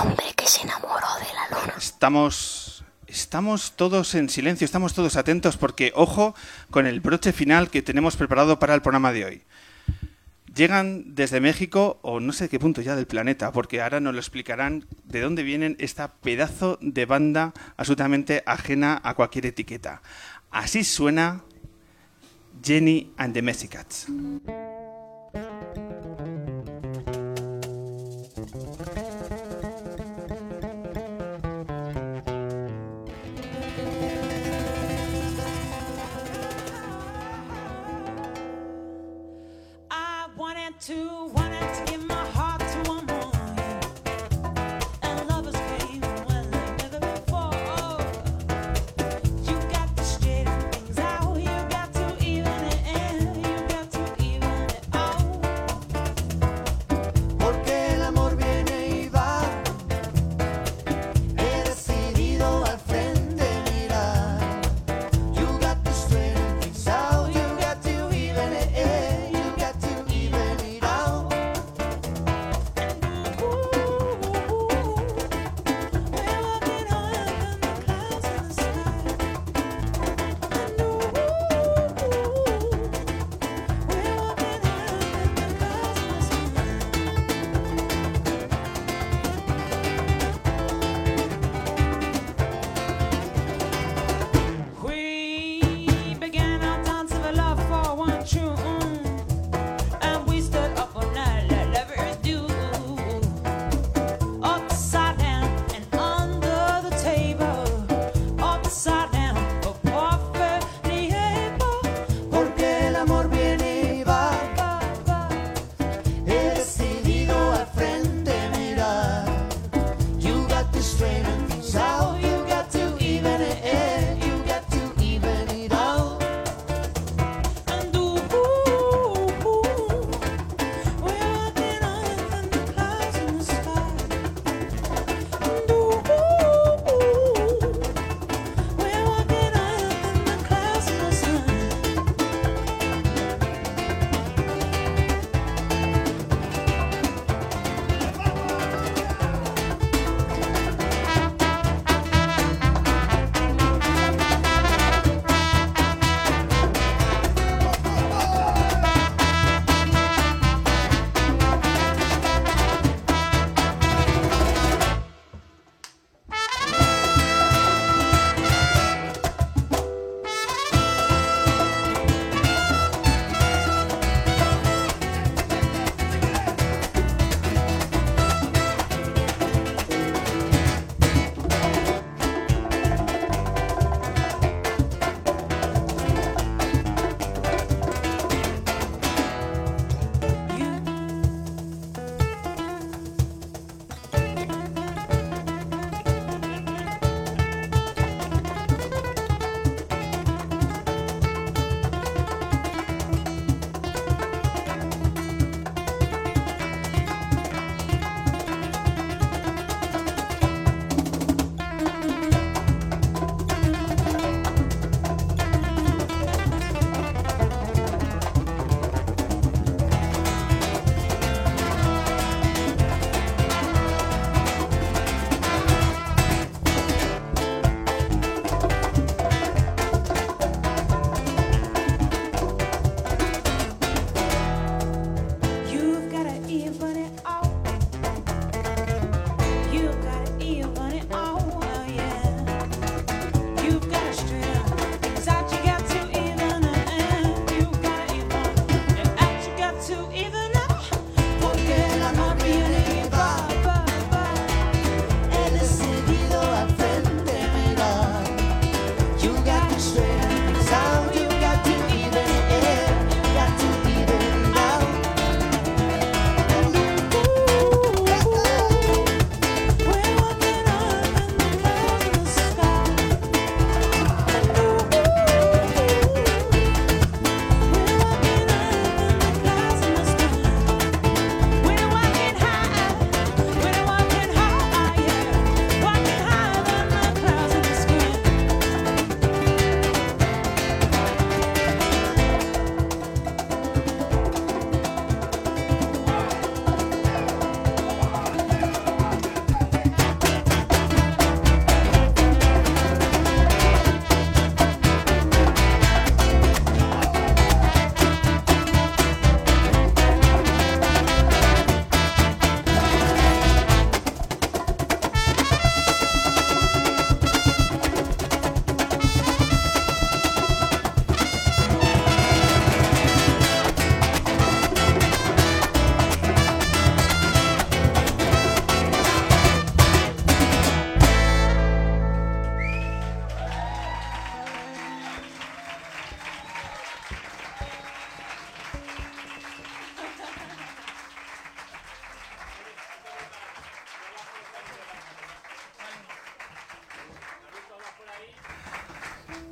hombre que se enamoró de la luna. Estamos. Estamos todos en silencio, estamos todos atentos porque, ojo, con el broche final que tenemos preparado para el programa de hoy. Llegan desde México o no sé qué punto ya del planeta, porque ahora nos lo explicarán de dónde vienen esta pedazo de banda absolutamente ajena a cualquier etiqueta. Así suena Jenny and the Mexicats.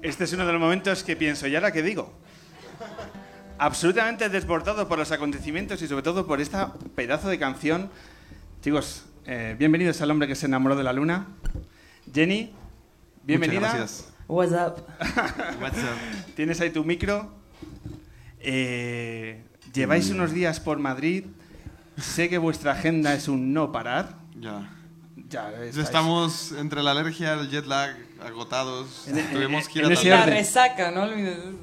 Este es uno de los momentos que pienso, ¿y ahora qué digo? Absolutamente desbordado por los acontecimientos y sobre todo por esta pedazo de canción. Chicos, eh, bienvenidos al hombre que se enamoró de la luna. Jenny, bienvenida. Muchas gracias. What's up? What's up? Tienes ahí tu micro. Eh, lleváis unos días por Madrid. Sé que vuestra agenda es un no parar. Ya. Ya, Ya estáis- Estamos entre la alergia, el jet lag, agotados. En- Tuvimos en- en ese también. La resaca, no.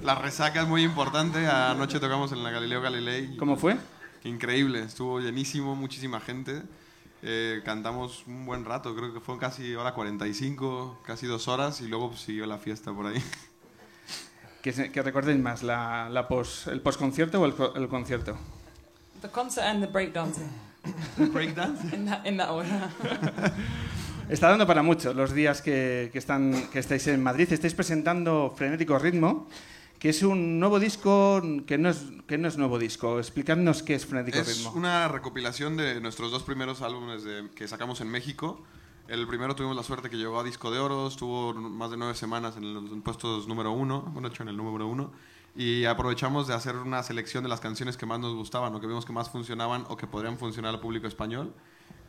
La resaca es muy importante. Anoche tocamos en la Galileo Galilei. ¿Cómo fue? Increíble, estuvo llenísimo, muchísima gente. Eh, cantamos un buen rato, creo que fue casi hora 45, casi dos horas, y luego pues, siguió la fiesta por ahí. Que, se- que recordéis más, la, la pos- ¿el posconcierto o el, el concierto? The concert and the breakdancing. Breakdance. In that, in that order. Está dando para mucho los días que, que están, que estáis en Madrid. Estáis presentando Frenético Ritmo, que es un nuevo disco que no es, que no es nuevo disco. Explicadnos qué es Frenético Es Ritmo. una recopilación de nuestros dos primeros álbumes de- que sacamos en México. El primero tuvimos la suerte que llegó a disco de oro, estuvo más de nueve semanas en los puestos número uno, bueno, hecho en el número uno, y aprovechamos de hacer una selección de las canciones que más nos gustaban o que vimos que más funcionaban o que podrían funcionar al público español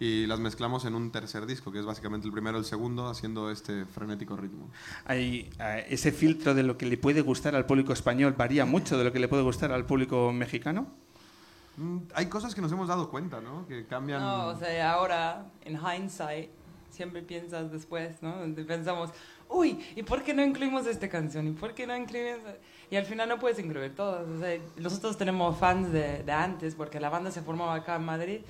y las mezclamos en un tercer disco, que es básicamente el primero y el segundo, haciendo este frenético ritmo. Hay, eh, ese filtro de lo que le puede gustar al público español varía mucho de lo que le puede gustar al público mexicano. Mm, Hay cosas que nos hemos dado cuenta, ¿no? Que cambian... No, o sea, ahora, en hindsight, siempre piensas después, ¿no? Pensamos, uy, ¿y por qué no incluimos esta canción? ¿Y por qué no incluimos...? Y al final no puedes incluir todas. O sea, nosotros tenemos fans de, de antes, porque la banda se formó acá en Madrid,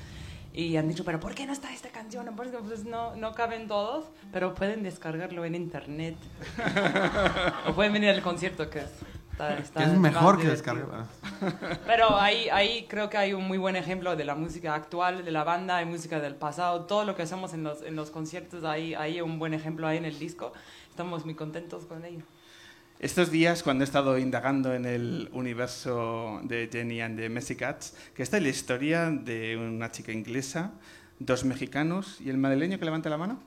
y han dicho, ¿pero por qué no está esta canción? ¿Por qué? Pues no, no caben todos, pero pueden descargarlo en internet. o pueden venir al concierto, que es... está- está es mejor que divertido. descargar. Pero ahí, ahí creo que hay un muy buen ejemplo de la música actual, de la banda, hay música del pasado, todo lo que hacemos en los, en los conciertos, ahí hay un buen ejemplo ahí en el disco. Estamos muy contentos con ello. Estos días, cuando he estado indagando en el universo de Jenny and the Messi Cats, que está en la historia de una chica inglesa, dos mexicanos y el madrileño que levanta la mano.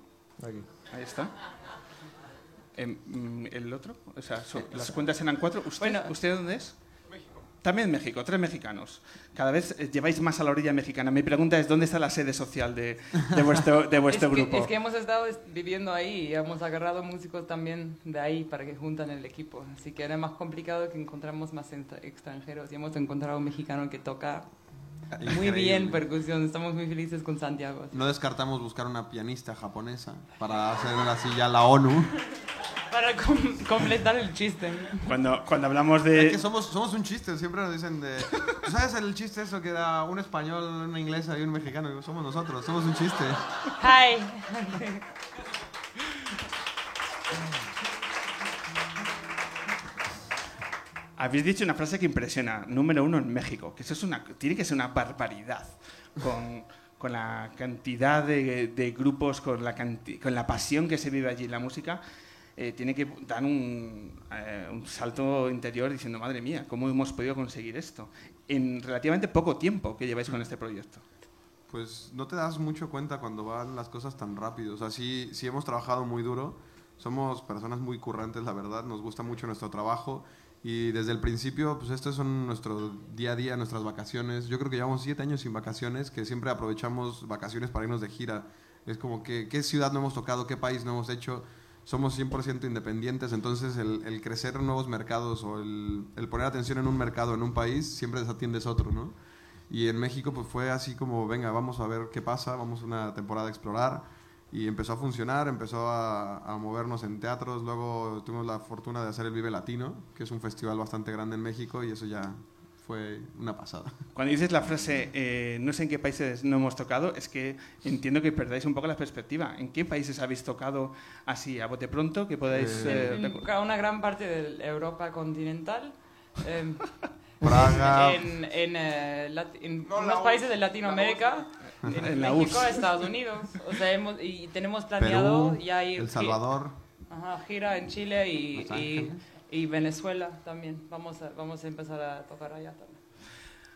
Ahí está. Em, mm, ¿El otro? O sea, las cuentas eran cuatro. ¿Usted, Bueno. ¿usted dónde es? También México, tres mexicanos. Cada vez eh, lleváis más a la orilla mexicana. Mi pregunta es, ¿dónde está la sede social de, de vuestro, de vuestro es, que, grupo? es que hemos estado es- viviendo ahí y hemos agarrado músicos también de ahí para que juntan el equipo. Así que era más complicado que encontramos más extra- extranjeros y hemos encontrado un mexicano que toca muy bien Increíble. percusión. Estamos muy felices con Santiago. No descartamos buscar una pianista japonesa para hacer así ya la ONU. Para com- completar el chiste. Cuando, cuando hablamos Es de... que somos, somos un chiste, siempre nos dicen de... ¿Tú sabes el chiste eso que da un español, una inglesa y un mexicano? Somos nosotros, somos un chiste. Hi. Habéis dicho una frase que impresiona, número uno en México, que eso es una, tiene que ser una barbaridad, con, con la cantidad de, de grupos, con la, canti- con la pasión que se vive allí en la música, eh, tiene que dar un, eh, un salto interior diciendo, madre mía, ¿cómo hemos podido conseguir esto? En relativamente poco tiempo que lleváis con este proyecto. Pues no te das mucho cuenta cuando van las cosas tan rápido. O sea, sí, sí hemos trabajado muy duro. Somos personas muy currantes, la verdad. Nos gusta mucho nuestro trabajo. Y desde el principio, pues estos son nuestro día a día, nuestras vacaciones. Yo creo que llevamos siete años sin vacaciones, que siempre aprovechamos vacaciones para irnos de gira. Es como que qué ciudad no hemos tocado, qué país no hemos hecho. Somos 100% independientes, entonces el, el crecer en nuevos mercados o el, el poner atención en un mercado, en un país, siempre desatiendes otro, ¿no? Y en México pues fue así como, venga, vamos a ver qué pasa, vamos una temporada a explorar. Y empezó a funcionar, empezó a, a movernos en teatros. Luego tuvimos la fortuna de hacer el Vive Latino, que es un festival bastante grande en México y eso ya fue una pasada. Cuando dices la frase, eh, no sé en qué países no hemos tocado, es que entiendo que perdáis un poco la perspectiva. ¿En qué países habéis tocado así, a bote pronto, que podáis... Eh, eh, En, en una gran parte de Europa continental. em, Praga, en en, eh, en No, unos países de Latinoamérica, en, En la México. Estados Unidos. O sea, hemos, y tenemos planeado Perú, ya ir El Salvador. Ajá, gira en Chile y, Los y, Venezuela también. Vamos a, vamos a empezar a tocar allá también.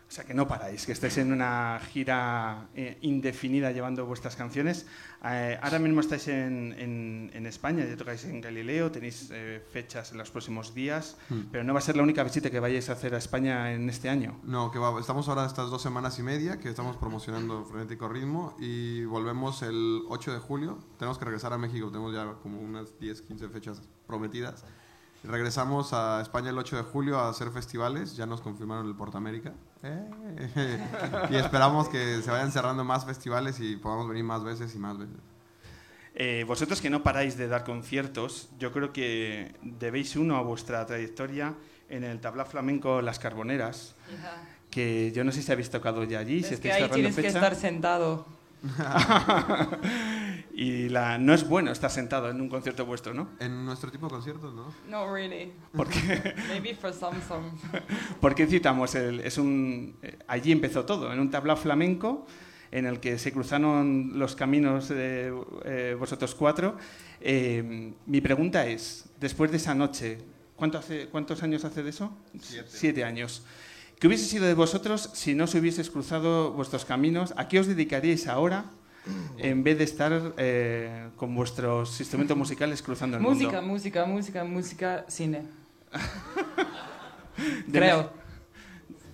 O sea, que no paráis, que estáis en una gira eh, indefinida llevando vuestras canciones. Eh, ahora mismo estáis en, en- en España, ya tocáis en Galileo, tenéis eh, fechas en los próximos días, Hmm. pero no va a ser la única visita que vayáis a hacer a España en este año. No, que va, estamos ahora estas dos semanas y media que estamos promocionando Frenético Ritmo y volvemos el 8 de julio. Tenemos que regresar a México, tenemos ya como unas 10, 15 fechas prometidas. Regresamos a España el 8 de julio a hacer festivales, ya nos confirmaron el Portamérica. Eh, y esperamos que se vayan cerrando más festivales y podamos venir más veces y más veces. Eh, vosotros que no paráis de dar conciertos, yo creo que debéis uno a vuestra trayectoria en el tabla flamenco Las Carboneras, que yo no sé si habéis tocado ya allí, si Es que estáis ahí tienes que fecha. estar sentado. y la, no es bueno estar sentado en un concierto vuestro, ¿no? En nuestro tipo de conciertos, ¿no? No really. Porque, Maybe for some songs. ¿Por qué citamos? El, es un, eh, allí empezó todo, en un tablao flamenco en el que se cruzaron los caminos de eh, vosotros cuatro. Eh, mi pregunta es, después de esa noche, ¿cuánto hace, ¿cuántos años hace de eso? Siete. años. ¿Qué hubiese sido de vosotros si no se hubieses cruzado vuestros caminos? ¿A qué os dedicaríais ahora en vez de estar eh, con vuestros instrumentos musicales cruzando el Música, mundo? música, música, música, cine. De Creo.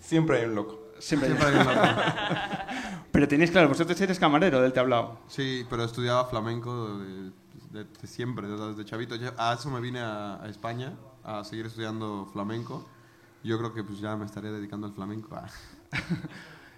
Siempre hay un loco. Siempre hay- Siempre hay una- Pero tenéis claro, vosotros eres camarero del tablao. Sí, pero estudiaba flamenco de, de- de siempre, desde, desde chavito. Yo- a eso me vine a, a España a seguir estudiando flamenco. Yo creo que pues ya me estaré dedicando al flamenco. Ah.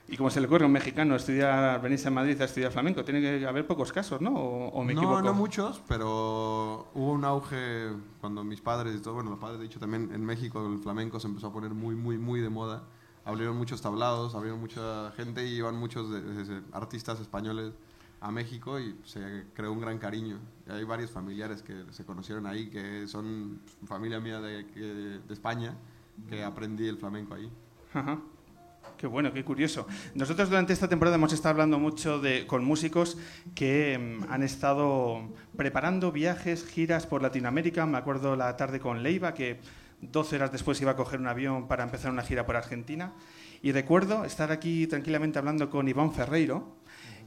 Y como se le ocurre a un mexicano estudiar, venirse a Madrid a estudiar flamenco, tiene que haber pocos casos, ¿no? ¿O, o me no, equivoco? no muchos, pero hubo un auge cuando mis padres y todo, bueno, los padres de dicho también en México el flamenco se empezó a poner muy, muy, muy de moda. Abrieron muchos tablados, abrieron mucha gente y iban muchos de- de- de artistas españoles a México y se creó un gran cariño. Y hay varios familiares que se conocieron ahí, que son familia mía de España, que aprendí el flamenco ahí. Ajá. Qué bueno, qué curioso. Nosotros durante esta temporada hemos estado hablando mucho de, con músicos que mm, han estado preparando viajes, giras por Latinoamérica. Me acuerdo la tarde con Leiva, que 12 horas después iba a coger un avión para empezar una gira por Argentina. Y recuerdo estar aquí tranquilamente hablando con Iván Ferreiro,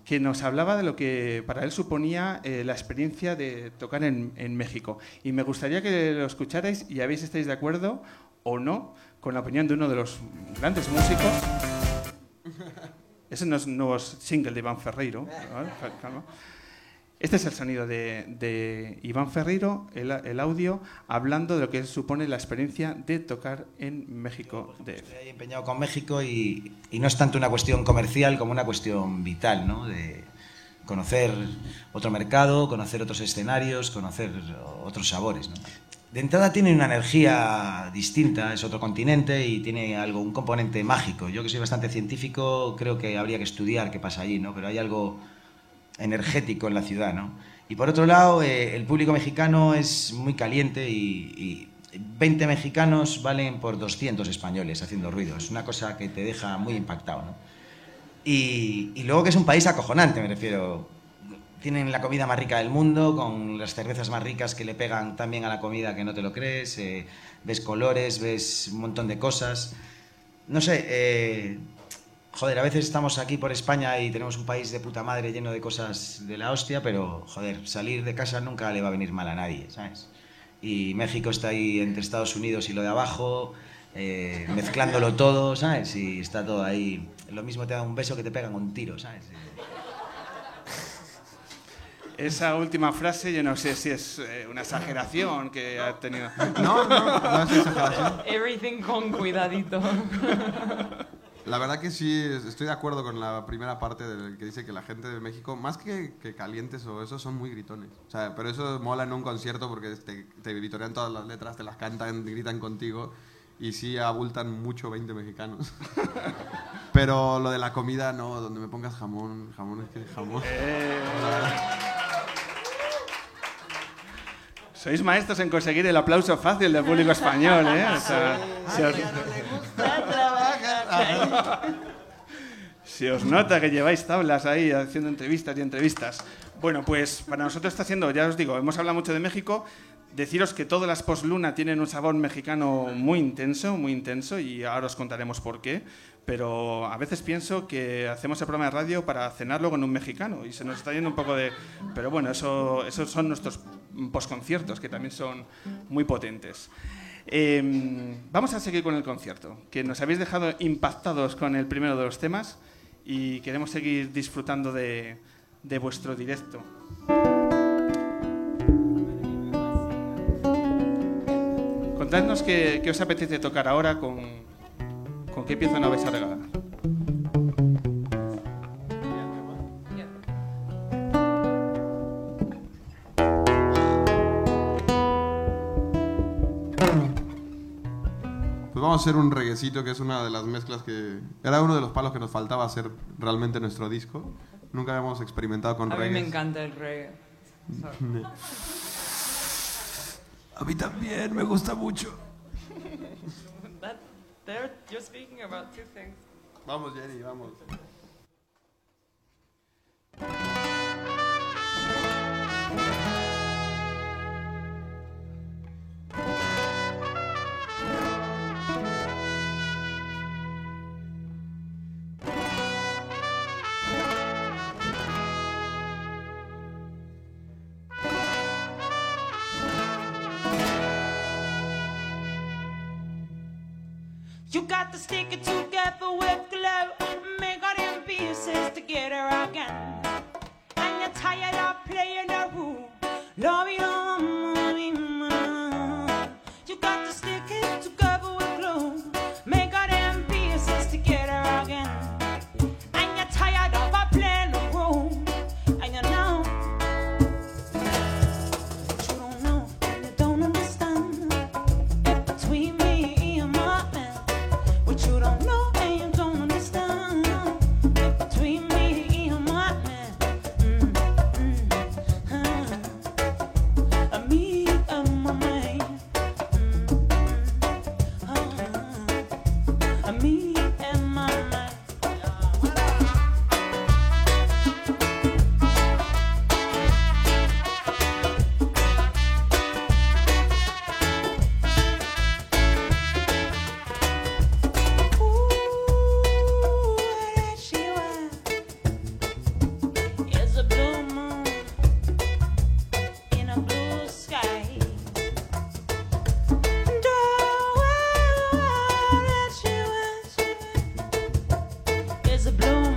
que nos hablaba de lo que para él suponía eh, la experiencia de tocar en, en México. Y me gustaría que lo escucharais y a ver si estáis de acuerdo o no con la opinión de uno de los grandes músicos. Ese no es un nuevo single de Iván Ferreiro. Calma. Este es el sonido de, de Iván Ferreiro, el, el audio, hablando de lo que supone la experiencia de tocar en México. De, Estoy empeñado con México y, y no es tanto una cuestión comercial como una cuestión vital, ¿no? De conocer otro mercado, conocer otros escenarios, conocer otros sabores, ¿no? De entrada tiene una energía distinta, es otro continente y tiene algo, un componente mágico. Yo que soy bastante científico creo que habría que estudiar qué pasa allí, ¿no? Pero hay algo energético en la ciudad, ¿no? Y por otro lado, eh, el público mexicano es muy caliente y, y 20 mexicanos valen por 200 españoles haciendo ruido. Es una cosa que te deja muy impactado, ¿no? Y, y luego que es un país acojonante, me refiero. Tienen la comida más rica del mundo, con las cervezas más ricas que le pegan también a la comida que no te lo crees. eh, ves colores, ves un montón de cosas. No sé, eh, joder, a veces estamos aquí por España y tenemos un país de puta madre lleno de cosas de la hostia, pero joder, salir de casa nunca le va a venir mal a nadie, ¿sabes? Y México está ahí entre Estados Unidos y lo de abajo, eh, mezclándolo todo, ¿sabes? Y está todo ahí. Lo mismo te da un beso que te pegan un tiro, ¿sabes? Esa última frase, yo no sé si es eh, una exageración que ha tenido. No, no, no es exageración. Everything con cuidadito. La verdad que sí, es- estoy de acuerdo con la primera parte del que dice que la gente de México, más que, que calientes o eso, son muy gritones. O sea, pero eso mola en un concierto porque te, te gritorean todas las letras, te las cantan, te gritan contigo y sí abultan mucho 20 mexicanos. pero lo de la comida, no, donde me pongas jamón, jamón es que jamón. Sois maestros en conseguir el aplauso fácil del público español, ¿eh? O sea, se, os, se os nota que lleváis tablas ahí haciendo entrevistas y entrevistas. Bueno, pues para nosotros está siendo, ya os digo, hemos hablado mucho de México, Deciros que todas las post-luna tienen un sabor mexicano muy intenso, muy intenso, y ahora os contaremos por qué. Pero a veces pienso que hacemos el programa de radio para cenarlo con un mexicano y se nos está yendo un poco de. Pero bueno, eso, esos son nuestros postconciertos, que también son muy potentes. Eh, vamos a seguir con el concierto, que nos habéis dejado impactados con el primero de los temas y queremos seguir disfrutando de, vuestro directo. Contadnos qué, os apetece tocar ahora, con, qué pieza vais a regalar. Vamos a hacer un reguecito que es una de las mezclas que... Era uno de los palos que nos faltaba hacer realmente nuestro disco. Nunca habíamos experimentado con A mí me reggae. encanta el reggae. A mí también, me gusta mucho. That, there, you're speaking about two things. Vamos, Jenny, vamos. Stick it together with glue. Make all them pieces together again. And you're tired of playing the role. Love You is a blue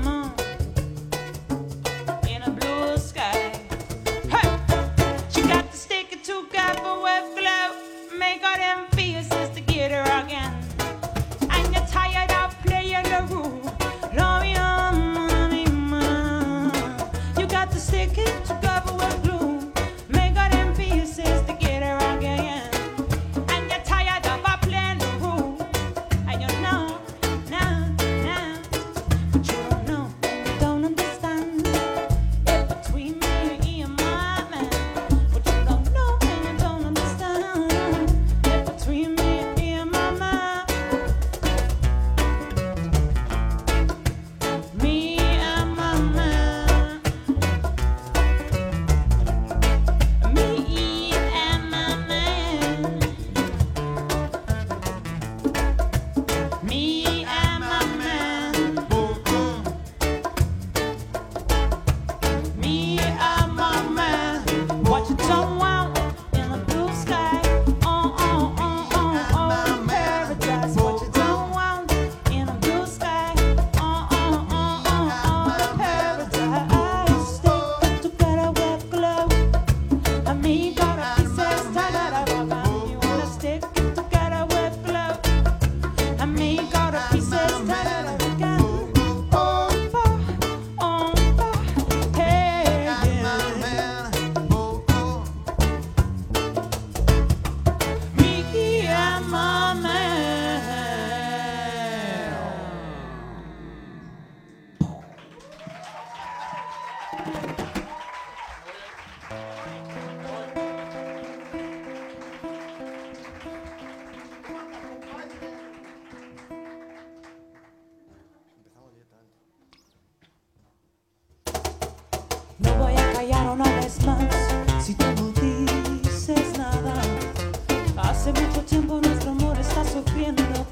sufriendo.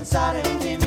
Cosa que pensar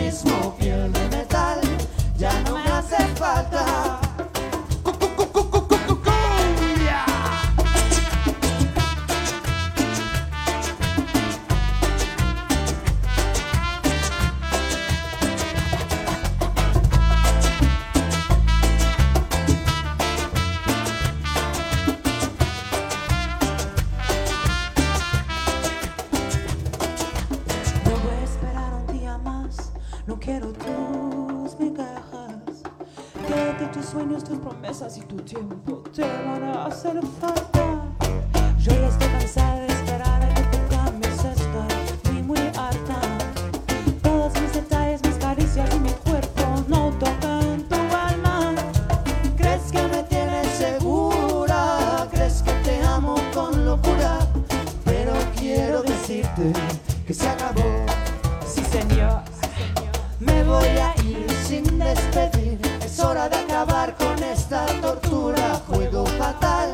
voy a ir sin despedir. Es hora de acabar con esta tortura. Juego fatal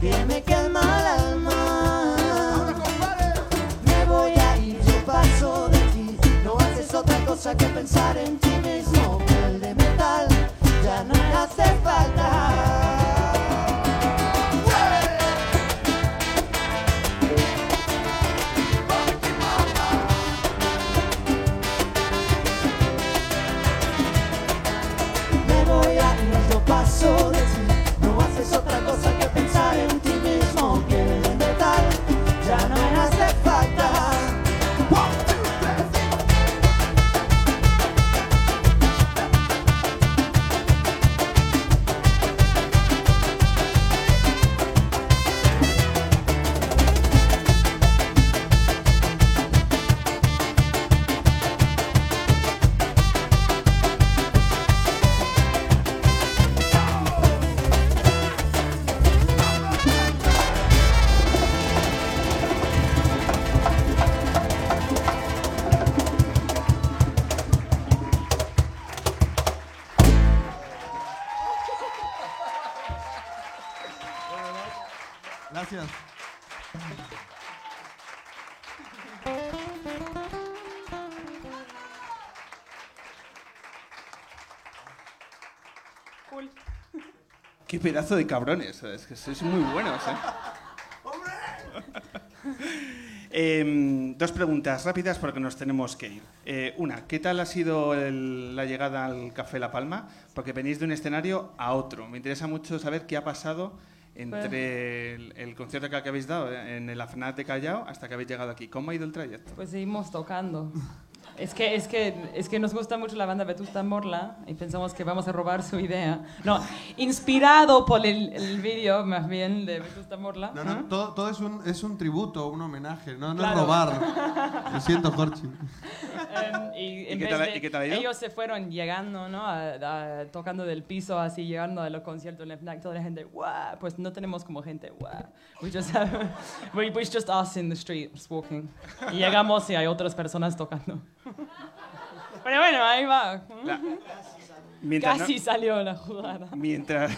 que me quema el alma. Me voy a ir, yo paso de ti. No haces otra cosa que pensar en ti mismo. Piel de metal, ya no me hace falta. Yo pedazo de cabrones. Es que sois muy buenos, ¿eh? Em, dos preguntas rápidas porque nos tenemos que ir. Eh, una, ¿qué tal ha sido el- la llegada al Café La Palma? Porque venís de un escenario a otro. Me interesa mucho saber qué ha pasado entre el, el concierto que habéis dado en el Afnat de Callao hasta que habéis llegado aquí. ¿Cómo ha ido el trayecto? Pues seguimos tocando. Es que, es, que, es que nos gusta mucho la banda Vetusta Morla y pensamos que vamos a robar su idea. No, inspirado por el, el vídeo más bien de Vetusta Morla. No, no, todo, todo es, un, es un tributo, un homenaje, no, no Claro. es robar. Lo siento, Jorge. Em, y en qué tal de- y qué tal ha ido? ellos se fueron llegando, ¿no? A- a- tocando del piso, así llegando a los conciertos en FNAC, toda la gente, ¡guau! Pues no tenemos como gente, ¡guau! We just have, we, we just us in the streets walking. Y llegamos y hay otras personas tocando. Pero bueno, ahí va. La- mientras no- Casi salió la jugada. Mientras.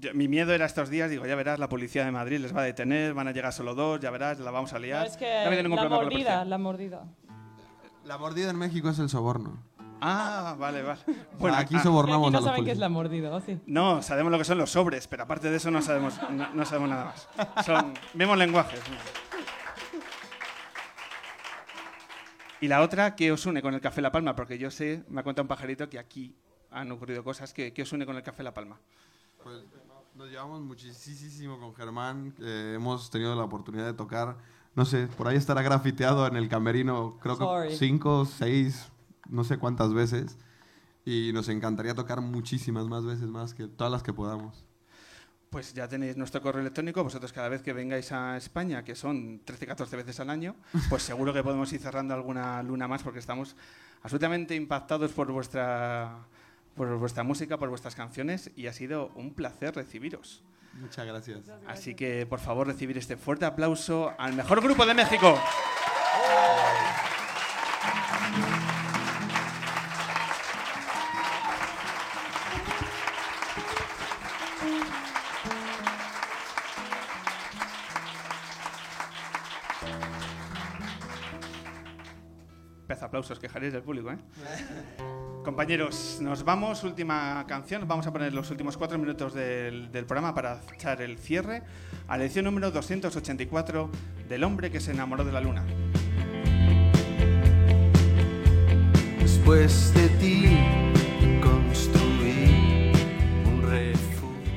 Yo- Mi miedo era estos días, digo, ya verás, la policía de Madrid les va a detener, van a llegar solo dos, ya verás, la vamos a No, liar. es que No la la mordida, policía. la mordida. La mordida en México es el soborno. Ah, vale, vale. Bueno, aquí ah, sobornamos aquí no a los saben qué es policías. la mordida, ¿o sí? No, sabemos lo que son los sobres, pero aparte de eso no sabemos, no, no sabemos nada más. Son, vemos lenguajes. Y la otra, ¿qué os une con el Café La Palma? Porque yo sé, me ha contado un pajarito que aquí han ocurrido cosas. ¿Qué, qué os une con el Café La Palma? Pues, nos llevamos muchísimo con Germán. eh, hemos tenido la oportunidad de tocar, no sé, por ahí estará grafiteado en el camerino, creo Sorry. que cinco, seis, no sé cuántas veces. Y nos encantaría tocar muchísimas más veces más que todas las que podamos. Pues ya tenéis nuestro correo electrónico. Vosotros cada vez que vengáis a España, que son 13-14 veces al año, pues seguro que podemos ir cerrando alguna luna más porque estamos absolutamente impactados por vuestra, por vuestra música, por vuestras canciones y ha sido un placer recibiros. Muchas gracias. Así que, por favor, recibir este fuerte aplauso al mejor grupo de México. Pez aplausos que jaréis del público, ¿eh? Compañeros, nos vamos, última canción. Vamos a poner los últimos cuatro minutos del, del programa para echar el cierre a la edición número 284 del hombre que se enamoró de la luna. Después de ti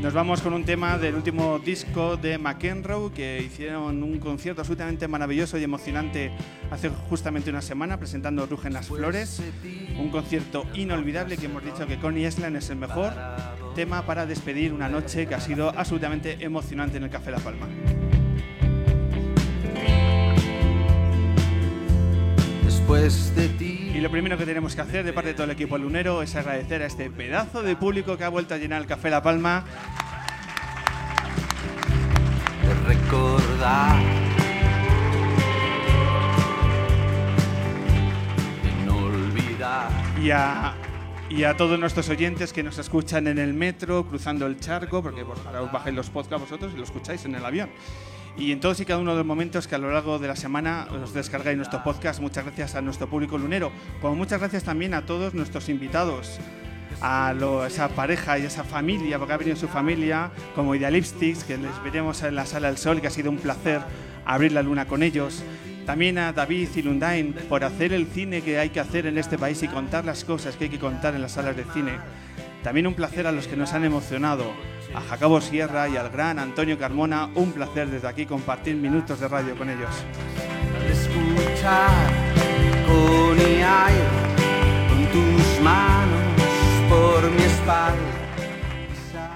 Nos vamos con un tema del último disco de McEnroe que hicieron un concierto absolutamente maravilloso y emocionante hace justamente una semana presentando Rugen las Flores. Un concierto inolvidable que hemos dicho que Connie Island es el mejor tema para despedir una noche que ha sido absolutamente emocionante en el Café La Palma. Después de ti Y lo primero que tenemos que hacer de parte de todo el equipo lunero es agradecer a este pedazo de público que ha vuelto a llenar el Café La Palma. recordar. De no olvidar. y a, y a todos nuestros oyentes que nos escuchan en el metro, cruzando el charco, porque pues, ahora os bajáis los podcasts vosotros y lo escucháis en el avión. Y en todos y cada uno de los momentos que a lo largo de la semana os descargáis nuestro podcast, muchas gracias a nuestro público lunero, como muchas gracias también a todos nuestros invitados, a esa pareja y esa familia, porque ha venido su familia, como Idealistics, que les veremos en la Sala del Sol, que ha sido un placer abrir la luna con ellos. También a David y Lundain por hacer el cine que hay que hacer en este país y contar las cosas que hay que contar en las salas de cine. También un placer a los que nos han emocionado, a Jacobo Sierra y al gran Antonio Carmona, un placer desde aquí compartir minutos de radio con ellos. Al escuchar con aire con tus manos por mi espalda.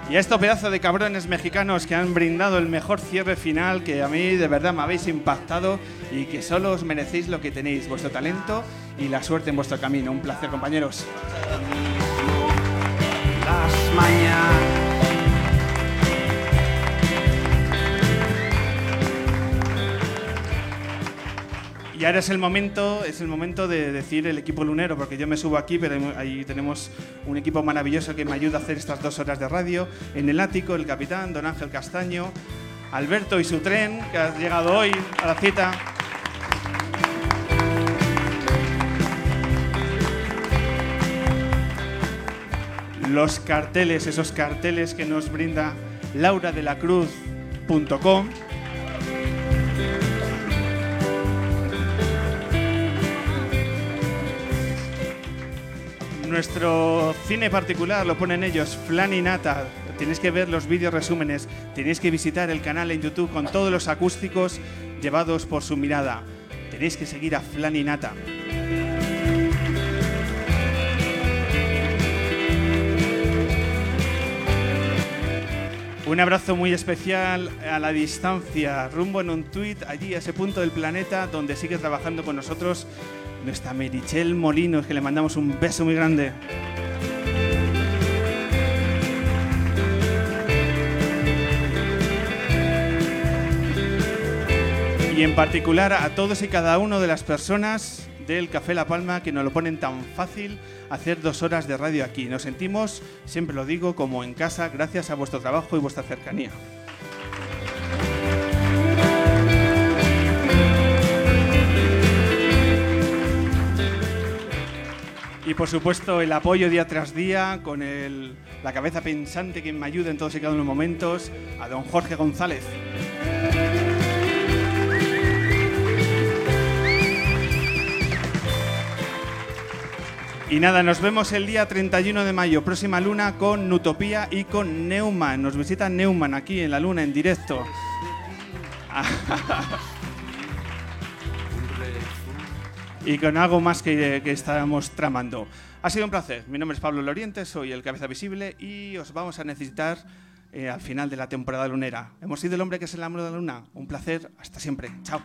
Y a estos pedazos de cabrones mexicanos que han brindado el mejor cierre final, que a mí de verdad me habéis impactado y que solo os merecéis lo que tenéis, vuestro talento y la suerte en vuestro camino. Un placer, compañeros. Las mañanas. Y ahora es el momento, es el momento de decir el equipo lunero, porque yo me subo aquí, pero ahí tenemos un equipo maravilloso que me ayuda a hacer estas dos horas de radio. En el ático, el capitán, don Ángel Castaño, Alberto y su tren, que ha llegado hoy a la cita. Los carteles, esos carteles que nos brinda Laura Nuestro cine particular lo ponen ellos, Flan y Nata. Tenéis que ver los vídeos resúmenes, tenéis que visitar el canal en YouTube con todos los acústicos llevados por su mirada. Tenéis que seguir a Flan y Nata. Un abrazo muy especial a la distancia, rumbo en un tuit, allí a ese punto del planeta donde sigue trabajando con nosotros nuestra Merichel Molinos, que le mandamos un beso muy grande. Y en particular a todos y cada uno de las personas del Café La Palma que nos lo ponen tan fácil hacer dos horas de radio aquí. Nos sentimos, siempre lo digo, como en casa gracias a vuestro trabajo y vuestra cercanía. Y por supuesto el apoyo día tras día con la cabeza pensante que me ayuda en todos y cada uno de los momentos, a don Jorge González. Y nada, nos vemos el día 31 de mayo, próxima luna, con Nutopía y con Neumann. Nos visita Neumann aquí en la luna, en directo. y con algo más que, que estamos tramando. Ha sido un placer. Mi nombre es Pablo Loriente, soy el Cabeza Visible y os vamos a necesitar eh, al final de la temporada lunera. Hemos sido el hombre que es el amor de la luna. Un placer. Hasta siempre. Chao.